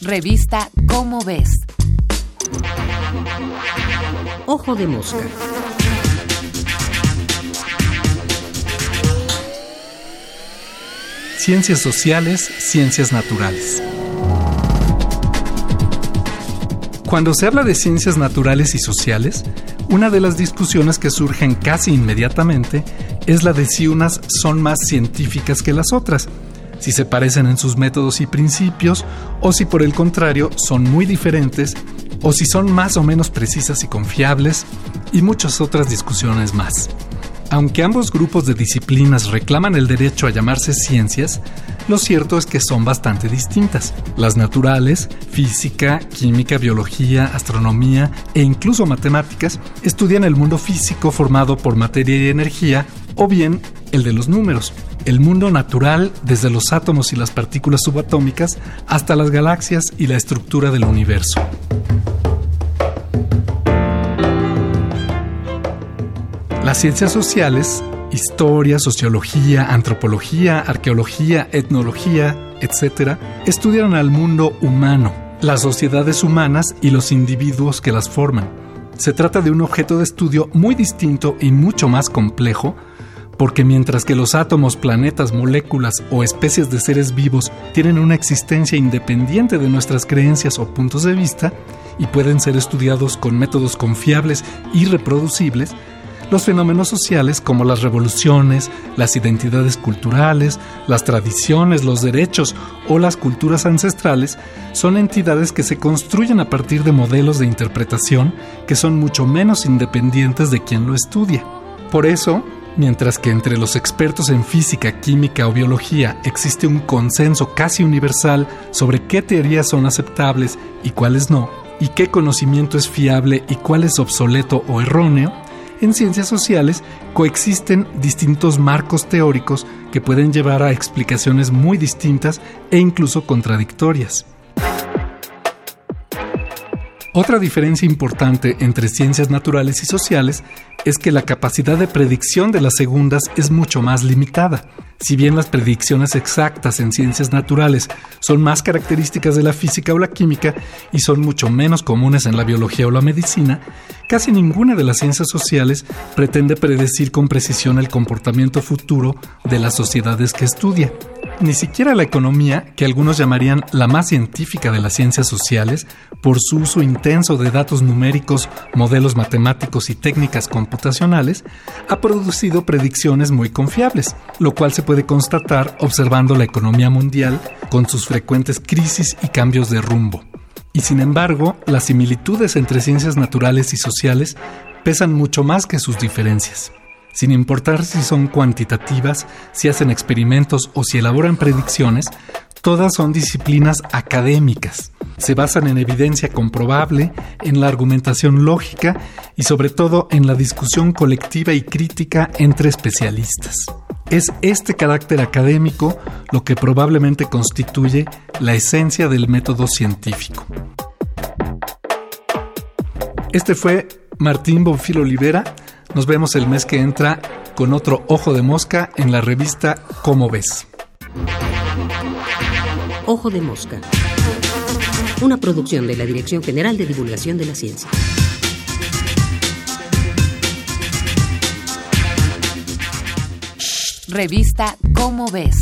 Revista Cómo ves. Ojo de mosca. Ciencias sociales, ciencias naturales. Cuando se habla de ciencias naturales y sociales, una de las discusiones que surgen casi inmediatamente es la de si unas son más científicas que las otras, si se parecen en sus métodos y principios, o si por el contrario son muy diferentes, o si son más o menos precisas y confiables, y muchas otras discusiones más. Aunque ambos grupos de disciplinas reclaman el derecho a llamarse ciencias, lo cierto es que son bastante distintas. Las naturales, física, química, biología, astronomía e incluso matemáticas estudian el mundo físico formado por materia y energía o bien el de los números. El mundo natural desde los átomos y las partículas subatómicas hasta las galaxias y la estructura del universo. Las ciencias sociales, historia, sociología, antropología, arqueología, etnología, etc., estudian al mundo humano, las sociedades humanas y los individuos que las forman. Se trata de un objeto de estudio muy distinto y mucho más complejo, porque mientras que los átomos, planetas, moléculas o especies de seres vivos tienen una existencia independiente de nuestras creencias o puntos de vista, y pueden ser estudiados con métodos confiables y reproducibles, los fenómenos sociales como las revoluciones, las identidades culturales, las tradiciones, los derechos o las culturas ancestrales son entidades que se construyen a partir de modelos de interpretación que son mucho menos independientes de quien lo estudia. Por eso, mientras que entre los expertos en física, química o biología existe un consenso casi universal sobre qué teorías son aceptables y cuáles no, y qué conocimiento es fiable y cuál es obsoleto o erróneo, en ciencias sociales coexisten distintos marcos teóricos que pueden llevar a explicaciones muy distintas e incluso contradictorias. Otra diferencia importante entre ciencias naturales y sociales es que la capacidad de predicción de las segundas es mucho más limitada. Si bien las predicciones exactas en ciencias naturales son más características de la física o la química y son mucho menos comunes en la biología o la medicina, casi ninguna de las ciencias sociales pretende predecir con precisión el comportamiento futuro de las sociedades que estudia. Ni siquiera la economía, que algunos llamarían la más científica de las ciencias sociales, por su uso intenso de datos numéricos, modelos matemáticos y técnicas computacionales, ha producido predicciones muy confiables, lo cual se puede constatar observando la economía mundial con sus frecuentes crisis y cambios de rumbo. Y sin embargo, las similitudes entre ciencias naturales y sociales pesan mucho más que sus diferencias sin importar si son cuantitativas, si hacen experimentos o si elaboran predicciones, todas son disciplinas académicas. Se basan en evidencia comprobable, en la argumentación lógica y sobre todo en la discusión colectiva y crítica entre especialistas. Es este carácter académico lo que probablemente constituye la esencia del método científico. Este fue Martín Bonfil Olivera, nos vemos el mes que entra con otro ojo de mosca en la revista Cómo ves. Ojo de mosca. Una producción de la Dirección General de Divulgación de la Ciencia. Revista Cómo ves.